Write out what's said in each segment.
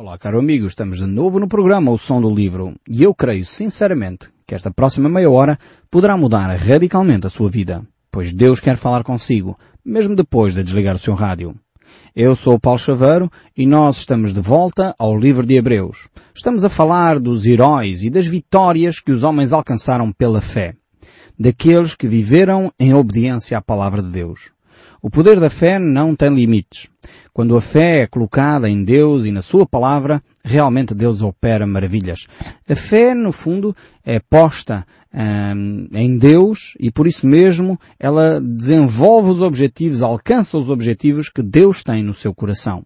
Olá, caro amigo, estamos de novo no programa O Som do Livro e eu creio sinceramente que esta próxima meia hora poderá mudar radicalmente a sua vida, pois Deus quer falar consigo, mesmo depois de desligar o seu rádio. Eu sou o Paulo Chaveiro e nós estamos de volta ao livro de Hebreus. Estamos a falar dos heróis e das vitórias que os homens alcançaram pela fé, daqueles que viveram em obediência à palavra de Deus. O poder da fé não tem limites. Quando a fé é colocada em Deus e na Sua palavra, realmente Deus opera maravilhas. A fé, no fundo, é posta hum, em Deus e por isso mesmo ela desenvolve os objetivos, alcança os objetivos que Deus tem no seu coração.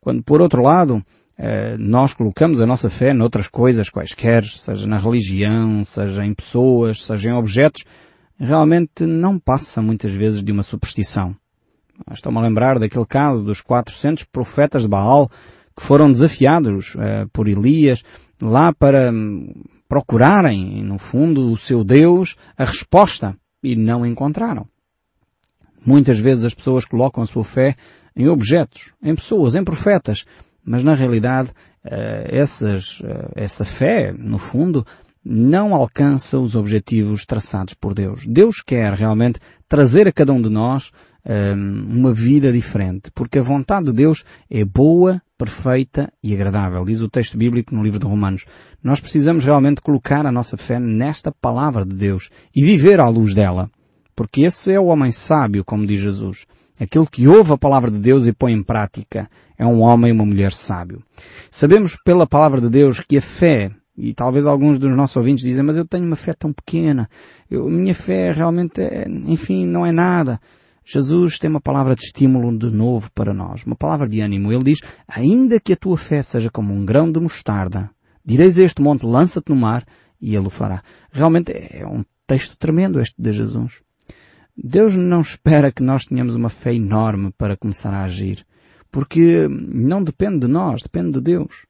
Quando, por outro lado, eh, nós colocamos a nossa fé noutras coisas quaisquer, seja na religião, seja em pessoas, seja em objetos, realmente não passa muitas vezes de uma superstição. Estou-me a lembrar daquele caso dos 400 profetas de Baal que foram desafiados uh, por Elias lá para um, procurarem, no fundo, o seu Deus, a resposta e não encontraram. Muitas vezes as pessoas colocam a sua fé em objetos, em pessoas, em profetas, mas na realidade uh, essas, uh, essa fé, no fundo, não alcança os objetivos traçados por Deus. Deus quer realmente trazer a cada um de nós um, uma vida diferente, porque a vontade de Deus é boa, perfeita e agradável, diz o texto bíblico no livro de Romanos. Nós precisamos realmente colocar a nossa fé nesta palavra de Deus e viver à luz dela, porque esse é o homem sábio, como diz Jesus. Aquele que ouve a palavra de Deus e põe em prática é um homem e uma mulher sábio. Sabemos pela palavra de Deus que a fé e talvez alguns dos nossos ouvintes dizem, mas eu tenho uma fé tão pequena. Eu, minha fé realmente, é, enfim, não é nada. Jesus tem uma palavra de estímulo de novo para nós, uma palavra de ânimo. Ele diz, ainda que a tua fé seja como um grão de mostarda, direis a este monte, lança-te no mar, e ele o fará. Realmente é um texto tremendo este de Jesus. Deus não espera que nós tenhamos uma fé enorme para começar a agir, porque não depende de nós, depende de Deus.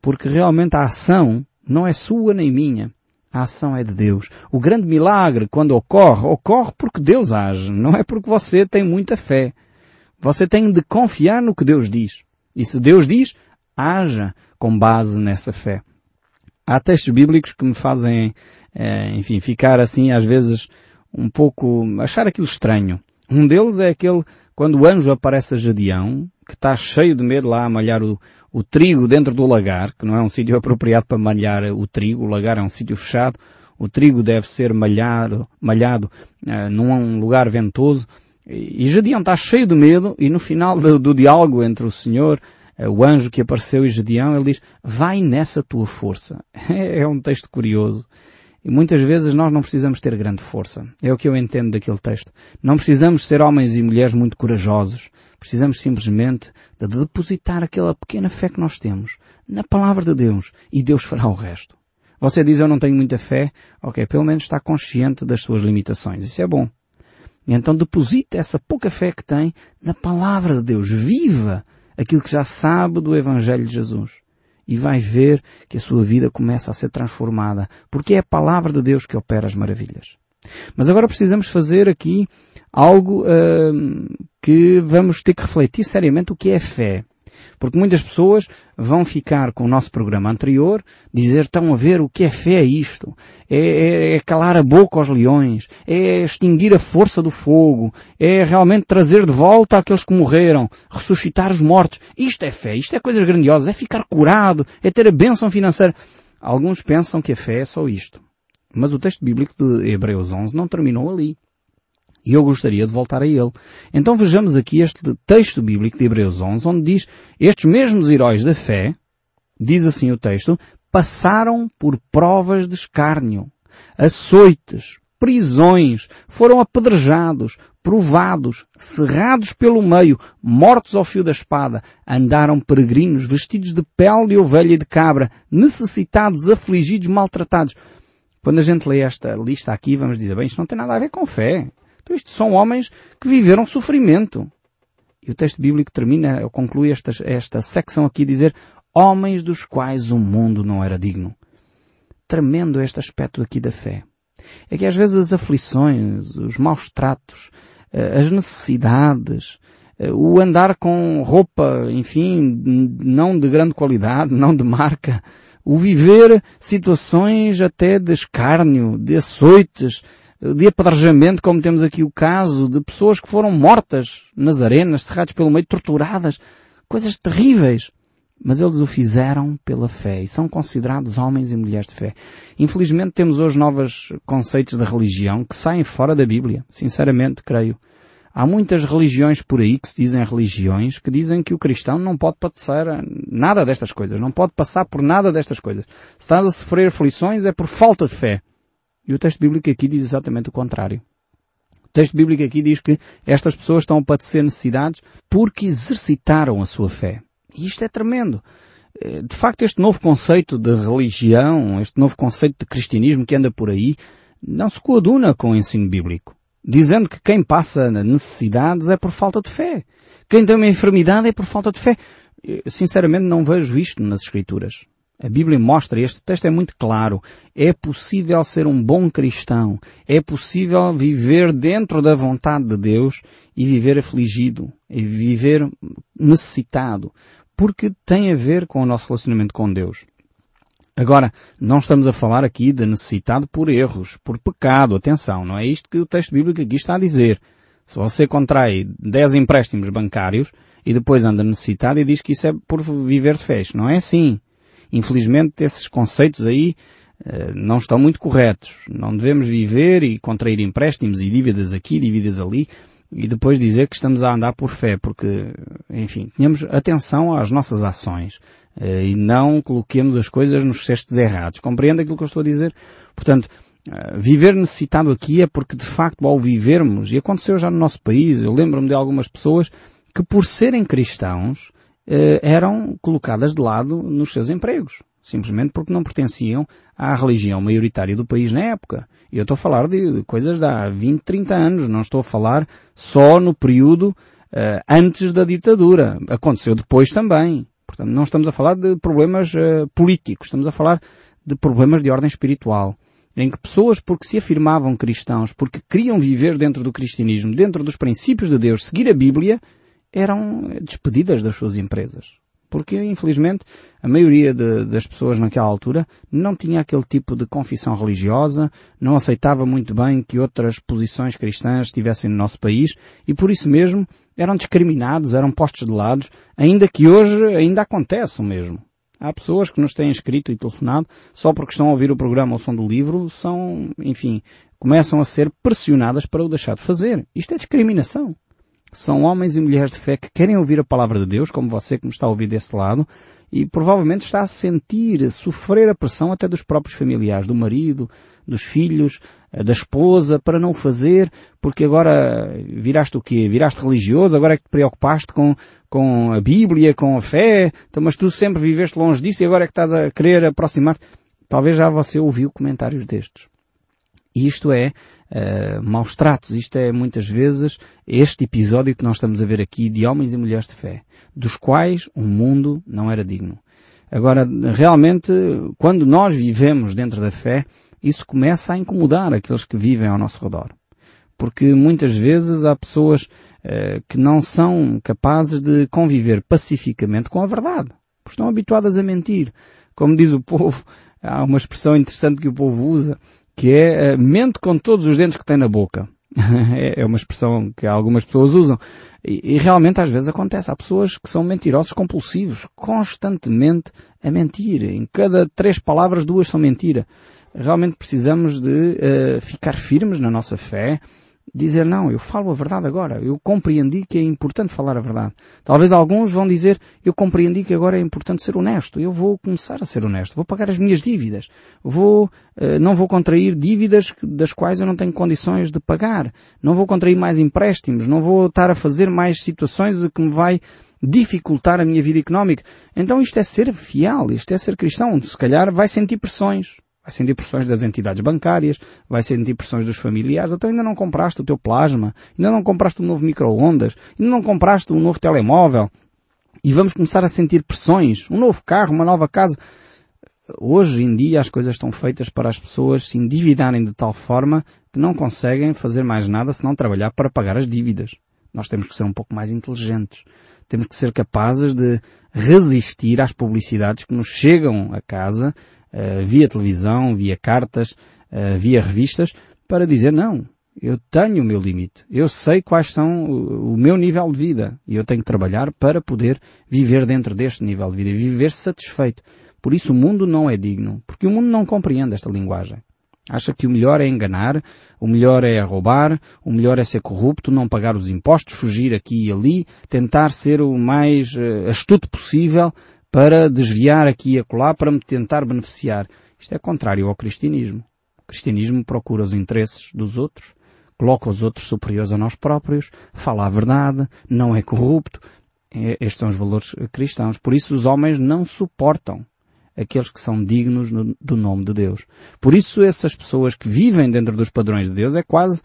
Porque realmente a ação não é sua nem minha. A ação é de Deus. O grande milagre, quando ocorre, ocorre porque Deus age, não é porque você tem muita fé. Você tem de confiar no que Deus diz. E se Deus diz, haja com base nessa fé. Há textos bíblicos que me fazem, é, enfim, ficar assim, às vezes, um pouco, achar aquilo estranho. Um deles é aquele, quando o anjo aparece a Gedeão, que está cheio de medo lá a malhar o, o trigo dentro do lagar, que não é um sítio apropriado para malhar o trigo, o lagar é um sítio fechado, o trigo deve ser malhado, malhado uh, num lugar ventoso, e Gedeão está cheio de medo, e no final do, do diálogo entre o Senhor, uh, o anjo que apareceu e Gedeão, ele diz, vai nessa tua força. é um texto curioso. E muitas vezes nós não precisamos ter grande força. É o que eu entendo daquele texto. Não precisamos ser homens e mulheres muito corajosos. Precisamos simplesmente de depositar aquela pequena fé que nós temos na palavra de Deus e Deus fará o resto. Você diz eu não tenho muita fé, ok, pelo menos está consciente das suas limitações. Isso é bom. Então deposita essa pouca fé que tem na palavra de Deus. Viva aquilo que já sabe do Evangelho de Jesus e vai ver que a sua vida começa a ser transformada, porque é a palavra de Deus que opera as maravilhas. Mas agora precisamos fazer aqui algo uh, que vamos ter que refletir seriamente o que é fé. Porque muitas pessoas vão ficar com o nosso programa anterior, dizer, estão a ver o que é fé isto. É, é, é, calar a boca aos leões, é extinguir a força do fogo, é realmente trazer de volta aqueles que morreram, ressuscitar os mortos. Isto é fé, isto é coisas grandiosas, é ficar curado, é ter a bênção financeira. Alguns pensam que a fé é só isto. Mas o texto bíblico de Hebreus 11 não terminou ali. E eu gostaria de voltar a ele. Então vejamos aqui este texto bíblico de Hebreus 11, onde diz, estes mesmos heróis da fé, diz assim o texto, passaram por provas de escárnio, açoites, prisões, foram apedrejados, provados, cerrados pelo meio, mortos ao fio da espada, andaram peregrinos, vestidos de pele de ovelha e de cabra, necessitados, afligidos, maltratados. Quando a gente lê esta lista aqui, vamos dizer, bem, isto não tem nada a ver com fé. Então isto são homens que viveram sofrimento. E o texto bíblico termina, conclui esta, esta secção aqui dizer, homens dos quais o mundo não era digno. Tremendo este aspecto aqui da fé. É que às vezes as aflições, os maus tratos, eh, as necessidades, o andar com roupa, enfim, não de grande qualidade, não de marca, o viver situações até de escárnio, de açoites, de apedrejamento, como temos aqui o caso, de pessoas que foram mortas nas arenas, cerradas pelo meio, torturadas, coisas terríveis. Mas eles o fizeram pela fé e são considerados homens e mulheres de fé. Infelizmente temos hoje novos conceitos da religião que saem fora da Bíblia. Sinceramente, creio. Há muitas religiões por aí que se dizem religiões que dizem que o cristão não pode passar nada destas coisas, não pode passar por nada destas coisas. Se está a sofrer aflições é por falta de fé. E o texto bíblico aqui diz exatamente o contrário. O texto bíblico aqui diz que estas pessoas estão a padecer necessidades porque exercitaram a sua fé. E isto é tremendo. Eh, de facto, este novo conceito de religião, este novo conceito de cristianismo que anda por aí, não se coaduna com o ensino bíblico dizendo que quem passa necessidades é por falta de fé. Quem tem uma enfermidade é por falta de fé. Eu, sinceramente não vejo isto nas Escrituras. A Bíblia mostra, este texto é muito claro, é possível ser um bom cristão, é possível viver dentro da vontade de Deus e viver afligido, e viver necessitado, porque tem a ver com o nosso relacionamento com Deus. Agora, não estamos a falar aqui de necessitado por erros, por pecado, atenção, não é isto que o texto bíblico aqui está a dizer. Se você contrai 10 empréstimos bancários e depois anda necessitado e diz que isso é por viver de fé, não é assim. Infelizmente esses conceitos aí uh, não estão muito corretos. Não devemos viver e contrair empréstimos e dívidas aqui, dívidas ali, e depois dizer que estamos a andar por fé, porque, enfim, tenhamos atenção às nossas ações. Eh, e não coloquemos as coisas nos cestos errados. Compreende aquilo que eu estou a dizer? Portanto, eh, viver necessitado aqui é porque de facto ao vivermos, e aconteceu já no nosso país, eu lembro-me de algumas pessoas que por serem cristãos eh, eram colocadas de lado nos seus empregos. Simplesmente porque não pertenciam à religião maioritária do país na época. E eu estou a falar de coisas de há 20, 30 anos. Não estou a falar só no período uh, antes da ditadura. Aconteceu depois também. Portanto, não estamos a falar de problemas uh, políticos, estamos a falar de problemas de ordem espiritual. Em que pessoas, porque se afirmavam cristãos, porque queriam viver dentro do cristianismo, dentro dos princípios de Deus, seguir a Bíblia, eram despedidas das suas empresas. Porque, infelizmente, a maioria de, das pessoas naquela altura não tinha aquele tipo de confissão religiosa, não aceitava muito bem que outras posições cristãs estivessem no nosso país e por isso mesmo eram discriminados, eram postos de lado, ainda que hoje ainda acontece o mesmo. Há pessoas que nos têm escrito e telefonado só porque estão a ouvir o programa ou som do livro, são, enfim, começam a ser pressionadas para o deixar de fazer. Isto é discriminação. São homens e mulheres de fé que querem ouvir a palavra de Deus, como você que me está a ouvir desse lado, e provavelmente está a sentir, a sofrer a pressão até dos próprios familiares, do marido, dos filhos, eh, da esposa, para não fazer, porque agora viraste o quê? Viraste religioso, agora é que te preocupaste com, com a Bíblia, com a fé, então, mas tu sempre viveste longe disso e agora é que estás a querer aproximar. Talvez já você ouviu comentários destes. Isto é uh, maus tratos. Isto é muitas vezes este episódio que nós estamos a ver aqui de homens e mulheres de fé, dos quais o mundo não era digno. Agora, realmente, quando nós vivemos dentro da fé, isso começa a incomodar aqueles que vivem ao nosso redor. Porque muitas vezes há pessoas uh, que não são capazes de conviver pacificamente com a verdade. Porque estão habituadas a mentir. Como diz o povo, há uma expressão interessante que o povo usa, que é uh, mente com todos os dentes que tem na boca. É, é uma expressão que algumas pessoas usam. E, e, realmente às vezes acontece. Há pessoas que são mentirosos compulsivos, constantemente a mentir. Em cada três palavras, duas são mentira. Realmente precisamos de uh, ficar firmes na nossa fé, dizer não, eu falo a verdade agora, eu compreendi que é importante falar a verdade. Talvez alguns vão dizer, eu compreendi que agora é importante ser honesto, eu vou começar a ser honesto, vou pagar as minhas dívidas, vou, uh, não vou contrair dívidas das quais eu não tenho condições de pagar, não vou contrair mais empréstimos, não vou estar a fazer mais situações que me vai dificultar a minha vida económica. Então isto é ser fiel, isto é ser cristão. Se calhar vai sentir pressões. Vai sentir pressões das entidades bancárias, vai sentir pressões dos familiares, então ainda não compraste o teu plasma, ainda não compraste um novo micro-ondas, ainda não compraste um novo telemóvel, e vamos começar a sentir pressões, um novo carro, uma nova casa. Hoje em dia as coisas estão feitas para as pessoas se endividarem de tal forma que não conseguem fazer mais nada senão trabalhar para pagar as dívidas. Nós temos que ser um pouco mais inteligentes. Temos que ser capazes de resistir às publicidades que nos chegam a casa, uh, via televisão, via cartas, uh, via revistas, para dizer não, eu tenho o meu limite. Eu sei quais são o, o meu nível de vida e eu tenho que trabalhar para poder viver dentro deste nível de vida e viver satisfeito. Por isso o mundo não é digno, porque o mundo não compreende esta linguagem. Acha que o melhor é enganar, o melhor é roubar, o melhor é ser corrupto, não pagar os impostos, fugir aqui e ali, tentar ser o mais uh, astuto possível para desviar aqui e acolá, para me tentar beneficiar. Isto é contrário ao cristianismo. O cristianismo procura os interesses dos outros, coloca os outros superiores a nós próprios, fala a verdade, não é corrupto. É, estes são os valores cristãos. Por isso os homens não suportam aqueles que são dignos no, do nome de Deus. Por isso essas pessoas que vivem dentro dos padrões de Deus é quase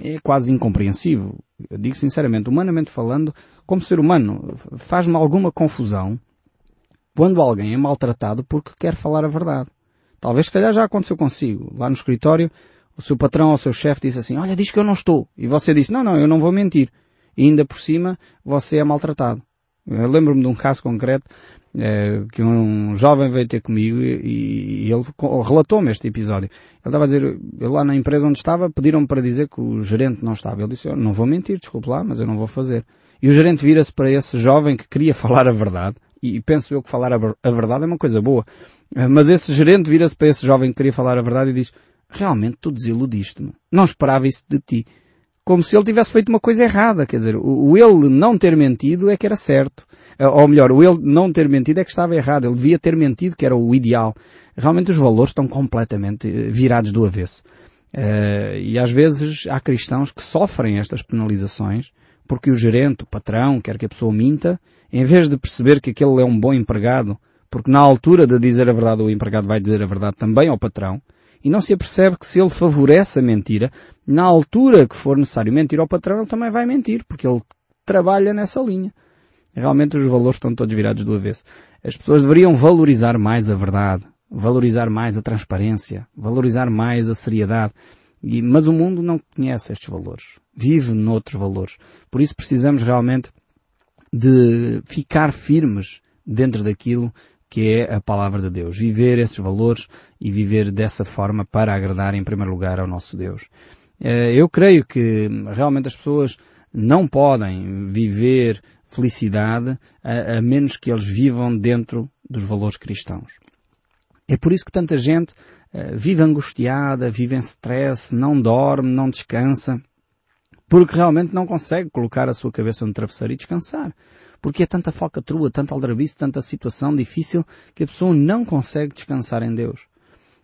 é quase incompreensível. Eu digo sinceramente, humanamente falando, como ser humano, faz-me alguma confusão quando alguém é maltratado porque quer falar a verdade. Talvez, se calhar, já aconteceu consigo. Lá no escritório, o seu patrão ou o seu chefe disse assim, olha, diz que eu não estou. E você disse, não, não, eu não vou mentir. E ainda por cima, você é maltratado. Eu lembro-me de um caso concreto é, que um jovem veio ter comigo e, e ele relatou-me este episódio. Ele estava a dizer, eu lá na empresa onde estava pediram-me para dizer que o gerente não estava. Ele disse, eu não vou mentir, desculpe lá, mas eu não vou fazer. E o gerente vira-se para esse jovem que queria falar a verdade, e penso eu que falar a, verdade é uma coisa boa, mas esse gerente vira-se para esse jovem que queria falar a verdade e diz, realmente tu desiludiste-me. Não esperava isso de ti. Como se ele tivesse feito uma coisa errada, quer dizer, o, ele não ter mentido é que era certo. Eh, ou melhor, o ele não ter mentido é que estava errado. Ele devia ter mentido, que era o ideal. Realmente os valores estão completamente eh, virados do avesso. E às vezes há cristãos que sofrem estas penalizações porque o gerente, o patrão, quer que a pessoa minta, em vez de perceber que aquele é um bom empregado, porque na altura de dizer a verdade o empregado vai dizer a verdade também ao patrão, e não se apercebe que se ele favorece a mentira, na altura que for necessário mentir ao patrão, ele também vai mentir, porque ele trabalha nessa linha. Realmente os valores estão todos virados do avesso. As pessoas deveriam valorizar mais a verdade, valorizar mais a transparência, valorizar mais a seriedade. E, mas o mundo não conhece estes valores. Vive noutros valores. Por isso precisamos realmente de ficar firmes dentro daquilo que é a palavra de Deus. Viver esses valores e viver dessa forma para agradar em primeiro lugar ao nosso Deus. Eh, eu creio que realmente as pessoas não podem viver felicidade a, a menos que eles vivam dentro dos valores cristãos. É por isso que tanta gente uh, vive angustiada, vive em stress, não dorme, não descansa, porque realmente não consegue colocar a sua cabeça no travesseiro e descansar. Porque é tanta focatrua, tanta aldrabice, tanta situação difícil que a pessoa não consegue descansar em Deus.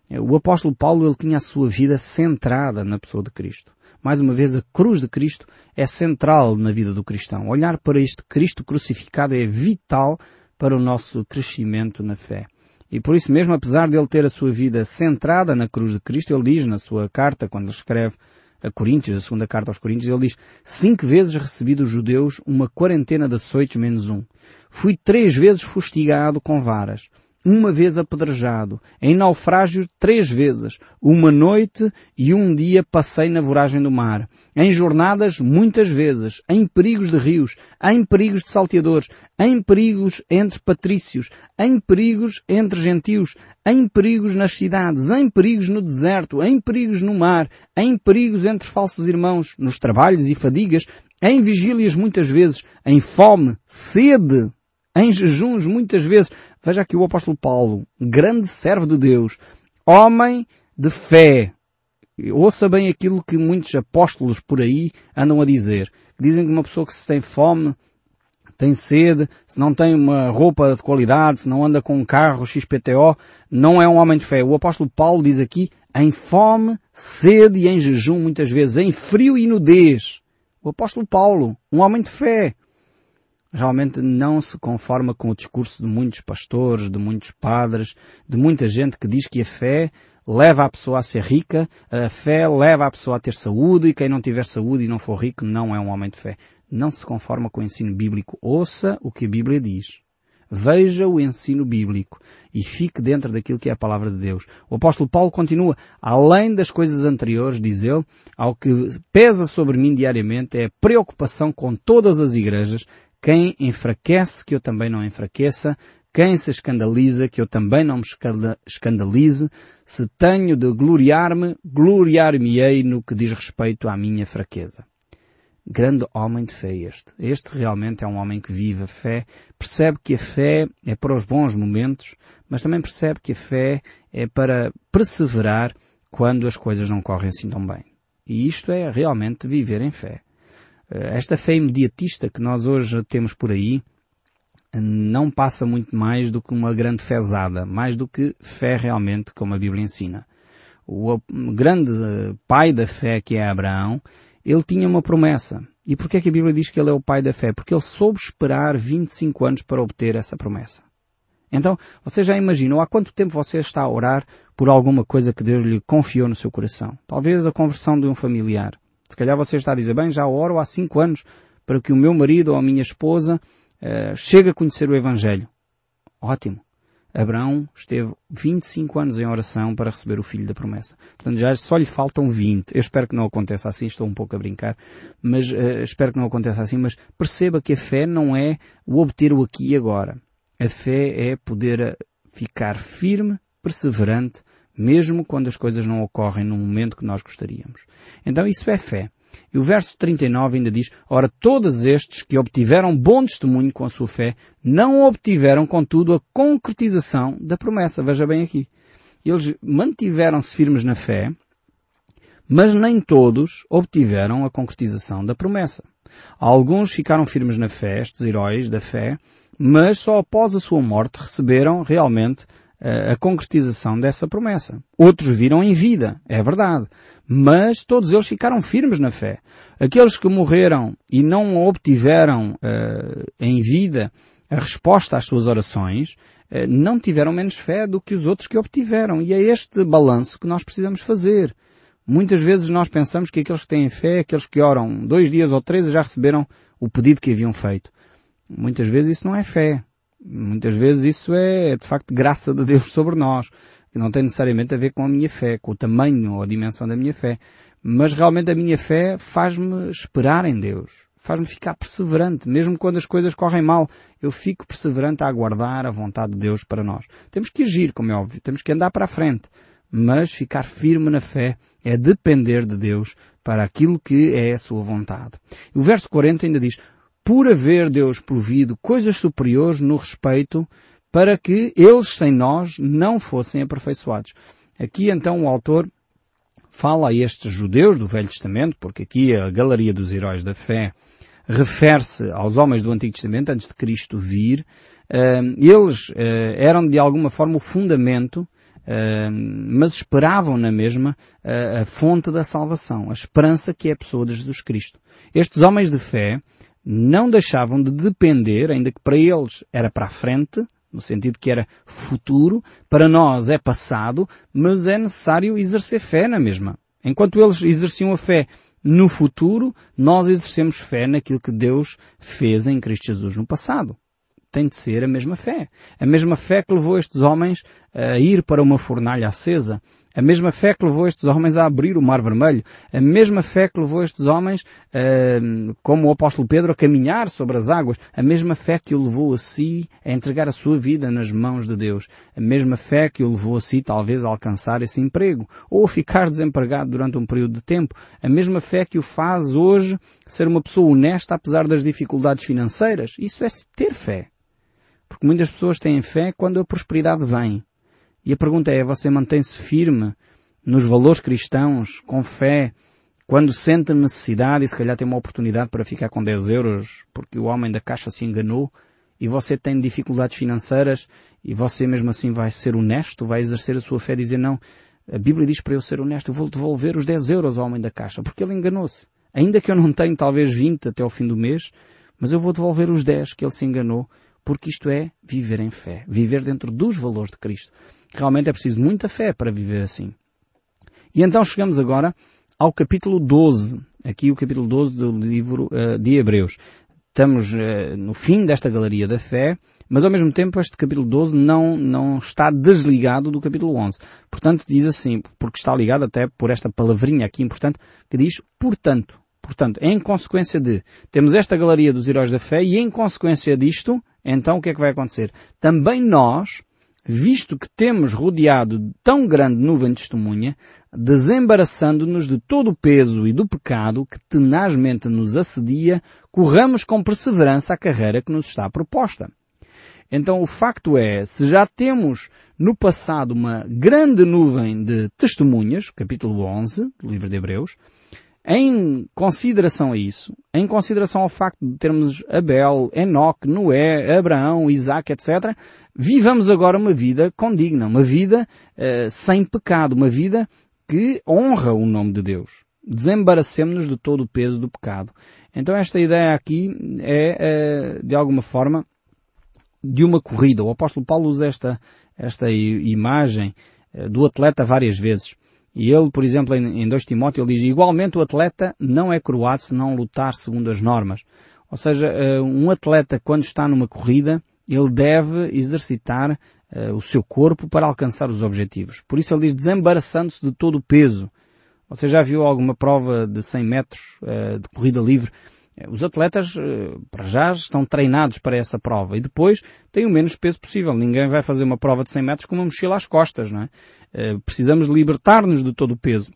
O apóstolo Paulo, ele tinha a sua vida centrada na pessoa de Cristo. Mais uma vez, a cruz de Cristo é central na vida do cristão. Olhar para este Cristo crucificado é vital para o nosso crescimento na fé. E por isso mesmo, apesar de ele ter a sua vida centrada na cruz de Cristo, ele diz na sua carta, quando escreve a Coríntios, a segunda carta aos Coríntios, ele diz, cinco vezes recebi dos judeus uma quarentena de açoites menos um. Fui três vezes fustigado com varas uma vez apedrejado, em naufrágio três vezes, uma noite e um dia passei na voragem do mar, em jornadas muitas vezes, em perigos de rios, em perigos de salteadores, em perigos entre patrícios, em perigos entre gentios, em perigos nas cidades, em perigos no deserto, em perigos no mar, em perigos entre falsos irmãos, nos trabalhos e fadigas, em vigílias muitas vezes, em fome, sede, em jejuns muitas vezes. Veja aqui o apóstolo Paulo, grande servo de Deus, homem de fé. Ouça bem aquilo que muitos apóstolos por aí andam a dizer. Dizem que uma pessoa que se tem fome, tem sede, se não tem uma roupa de qualidade, se não anda com um carro XPTO, não é um homem de fé. O apóstolo Paulo diz aqui, em fome, sede e em jejum muitas vezes, em frio e nudez. O apóstolo Paulo, um homem de fé realmente não se conforma com o discurso de muitos pastores, de muitos padres, de muita gente que diz que a fé leva a pessoa a ser rica, a fé leva a pessoa a ter saúde e quem não tiver saúde e não for rico não é um homem de fé. Não se conforma com o ensino bíblico. Ouça o que a Bíblia diz. Veja o ensino bíblico e fique dentro daquilo que é a palavra de Deus. O apóstolo Paulo continua, além das coisas anteriores, diz ele, ao que pesa sobre mim diariamente é a preocupação com todas as igrejas, quem enfraquece que eu também não enfraqueça, quem se escandaliza, que eu também não me escandalize. Se tenho de gloriar-me, gloriar-me-ei no que diz respeito à minha fraqueza. Grande homem de fé este. Este realmente é um homem que vive a fé, percebe que a fé é para os bons momentos, mas também percebe que a fé é para perseverar quando as coisas não correm assim tão bem. E isto é realmente viver em fé. Eh, esta fé imediatista que nós hoje temos por aí, não passa muito mais do que uma grande fezada, mais do que fé realmente, como a Bíblia ensina. O grande eh, pai da fé que é Abraão, ele tinha uma promessa. E porquê é que a Bíblia diz que ele é o pai da fé? Porque ele soube esperar 25 anos para obter essa promessa. Então, você já imaginou há quanto tempo você está a orar por alguma coisa que Deus lhe confiou no seu coração? Talvez a conversão de um familiar. Se calhar você está a dizer, bem, já oro há cinco anos para que o meu marido ou a minha esposa uh, chega a conhecer o Evangelho. Ótimo. Abraão esteve 25 anos em oração para receber o filho da promessa. Portanto, já só lhe faltam 20. Eu espero que não aconteça assim, estou um pouco a brincar, mas uh, espero que não aconteça assim, mas perceba que a fé não é o obter o aqui e agora. A fé é poder eh, ficar firme, perseverante, mesmo quando as coisas não ocorrem no momento que nós gostaríamos. Então isso é fé. E o verso 39 ainda diz, Ora, todos estes que obtiveram bom testemunho com a sua fé, não obtiveram, contudo, a concretização da promessa. Veja bem aqui. Eles mantiveram-se firmes na fé, mas nem todos obtiveram a concretização da promessa. Alguns ficaram firmes na fé, estes heróis da fé, mas só após a sua morte receberam realmente a concretização dessa promessa. Outros viram em vida, é verdade. Mas todos eles ficaram firmes na fé. Aqueles que morreram e não obtiveram uh, em vida a resposta às suas orações, uh, não tiveram menos fé do que os outros que obtiveram. E é este balanço que nós precisamos fazer. Muitas vezes nós pensamos que aqueles que têm fé, aqueles que oram dois dias ou três, já receberam o pedido que haviam feito. Muitas vezes isso não é fé. Muitas vezes isso é, de facto, graça de Deus sobre nós, que não tem necessariamente a ver com a minha fé, com o tamanho ou a dimensão da minha fé. Mas realmente a minha fé faz-me esperar em Deus. Faz-me ficar perseverante. Mesmo quando as coisas correm mal, eu fico perseverante a aguardar a vontade de Deus para nós. Temos que agir, como é óbvio. Temos que andar para a frente. Mas ficar firme na fé é depender de Deus para aquilo que é a sua vontade. E o verso 40 ainda diz, por haver Deus provido coisas superiores no respeito para que eles sem nós não fossem aperfeiçoados. Aqui então o autor fala a estes judeus do Velho Testamento, porque aqui a galeria dos heróis da fé refere-se aos homens do Antigo Testamento antes de Cristo vir. Eles eh, eram de alguma forma o fundamento, mas esperavam na mesma a fonte da salvação, a esperança que é a pessoa de Jesus Cristo. Estes homens de fé não deixavam de depender, ainda que para eles era para a frente, no sentido que era futuro, para nós é passado, mas é necessário exercer fé na mesma. Enquanto eles exerciam a fé no futuro, nós exercemos fé naquilo que Deus fez em Cristo Jesus no passado. Tem de ser a mesma fé. A mesma fé que levou estes homens a ir para uma fornalha acesa, a mesma fé que levou estes homens a abrir o Mar Vermelho. A mesma fé que levou estes homens, uh, como o apóstolo Pedro, a caminhar sobre as águas. A mesma fé que o levou a si a entregar a sua vida nas mãos de Deus. A mesma fé que o levou a si, talvez, a alcançar esse emprego. Ou a ficar desempregado durante um período de tempo. A mesma fé que o faz hoje ser uma pessoa honesta apesar das dificuldades financeiras. Isso é ter fé. Porque muitas pessoas têm fé quando a prosperidade vem. E a pergunta é, você mantém-se firme nos valores cristãos, com fé, quando sente necessidade e se calhar tem uma oportunidade para ficar com 10 euros porque o homem da caixa se enganou e você tem dificuldades financeiras e você mesmo assim vai ser honesto, vai exercer a sua fé e dizer não, a Bíblia diz para eu ser honesto, eu vou devolver os 10 euros ao homem da caixa porque ele enganou-se. Ainda que eu não tenha talvez 20 até ao fim do mês, mas eu vou devolver os 10 que ele se enganou porque isto é viver em fé, viver dentro dos valores de Cristo. Realmente é preciso muita fé para viver assim. E então chegamos agora ao capítulo 12. Aqui o capítulo 12 do livro uh, de Hebreus. Estamos uh, no fim desta galeria da fé, Mas ao mesmo tempo este capítulo 12 não, não está desligado do capítulo 11. Portanto diz assim, porque está ligado até por esta palavrinha aqui importante que diz portanto. Portanto, em consequência de, temos esta galeria dos heróis da fé e em consequência disto, então o que é que vai acontecer? Também nós, visto que temos rodeado tão grande nuvem de testemunha, desembaraçando-nos de todo o peso e do pecado que tenazmente nos assedia, corramos com perseverança a carreira que nos está proposta. Então o facto é, se já temos no passado uma grande nuvem de testemunhas, capítulo 11 do livro de Hebreus, em consideração a isso, em consideração ao facto de termos Abel, Enoque, Noé, Abraão, Isaac, etc., vivamos agora uma vida condigna, uma vida uh, sem pecado, uma vida que honra o nome de Deus. Desembaracemos-nos de todo o peso do pecado. Então esta ideia aqui é, uh, de alguma forma, de uma corrida. O apóstolo Paulo usa esta, esta imagem uh, do atleta várias vezes. E ele, por exemplo, em 2 Timóteo, ele diz, igualmente o atleta não é coroado se não lutar segundo as normas. Ou seja, eh, um atleta, quando está numa corrida, ele deve exercitar uh, o seu corpo para alcançar os objetivos. Por isso ele diz, desembaraçando-se de todo o peso. Você já viu alguma prova de 100 metros uh, de corrida livre? Os atletas, para já, estão treinados para essa prova e depois têm o menos peso possível. Ninguém vai fazer uma prova de 100 metros com uma mochila às costas, não é? Eh, precisamos libertar-nos de todo o peso.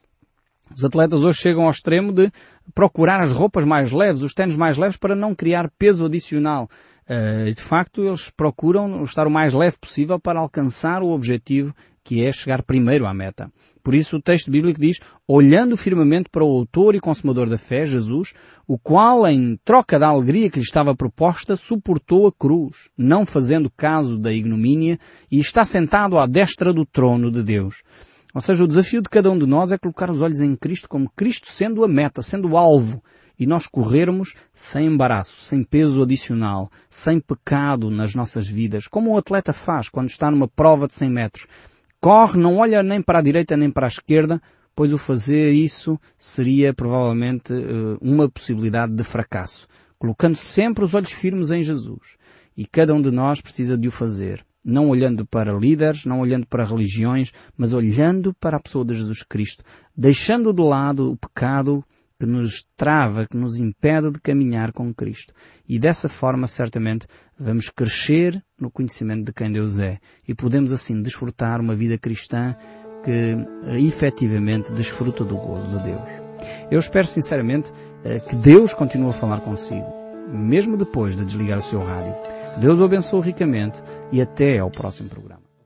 Os atletas hoje chegam ao extremo de procurar as roupas mais leves, os ténis mais leves para não criar peso adicional. Eh, de facto, eles procuram estar o mais leve possível para alcançar o objetivo que é chegar primeiro à meta. Por isso o texto bíblico diz, olhando firmemente para o autor e consumador da fé, Jesus, o qual, em troca da alegria que lhe estava proposta, suportou a cruz, não fazendo caso da ignomínia, e está sentado à destra do trono de Deus. Ou seja, o desafio de cada um de nós é colocar os olhos em Cristo como Cristo sendo a meta, sendo o alvo, e nós corrermos sem embaraço, sem peso adicional, sem pecado nas nossas vidas, como o atleta faz quando está numa prova de 100 metros corre, não olha nem para a direita nem para a esquerda, pois o fazer isso seria provavelmente uh, uma possibilidade de fracasso. Colocando sempre os olhos firmes em Jesus. E cada um de nós precisa de o fazer. Não olhando para líderes, não olhando para religiões, mas olhando para a pessoa de Jesus Cristo. Deixando de lado o pecado que nos trava, que nos impede de caminhar com Cristo. E dessa forma, certamente, vamos crescer no conhecimento de quem Deus é. E podemos assim desfrutar uma vida cristã que efetivamente desfruta do gozo de Deus. Eu espero sinceramente eh, que Deus continue a falar consigo, mesmo depois de desligar o seu rádio. Deus o abençoe ricamente e até ao próximo programa.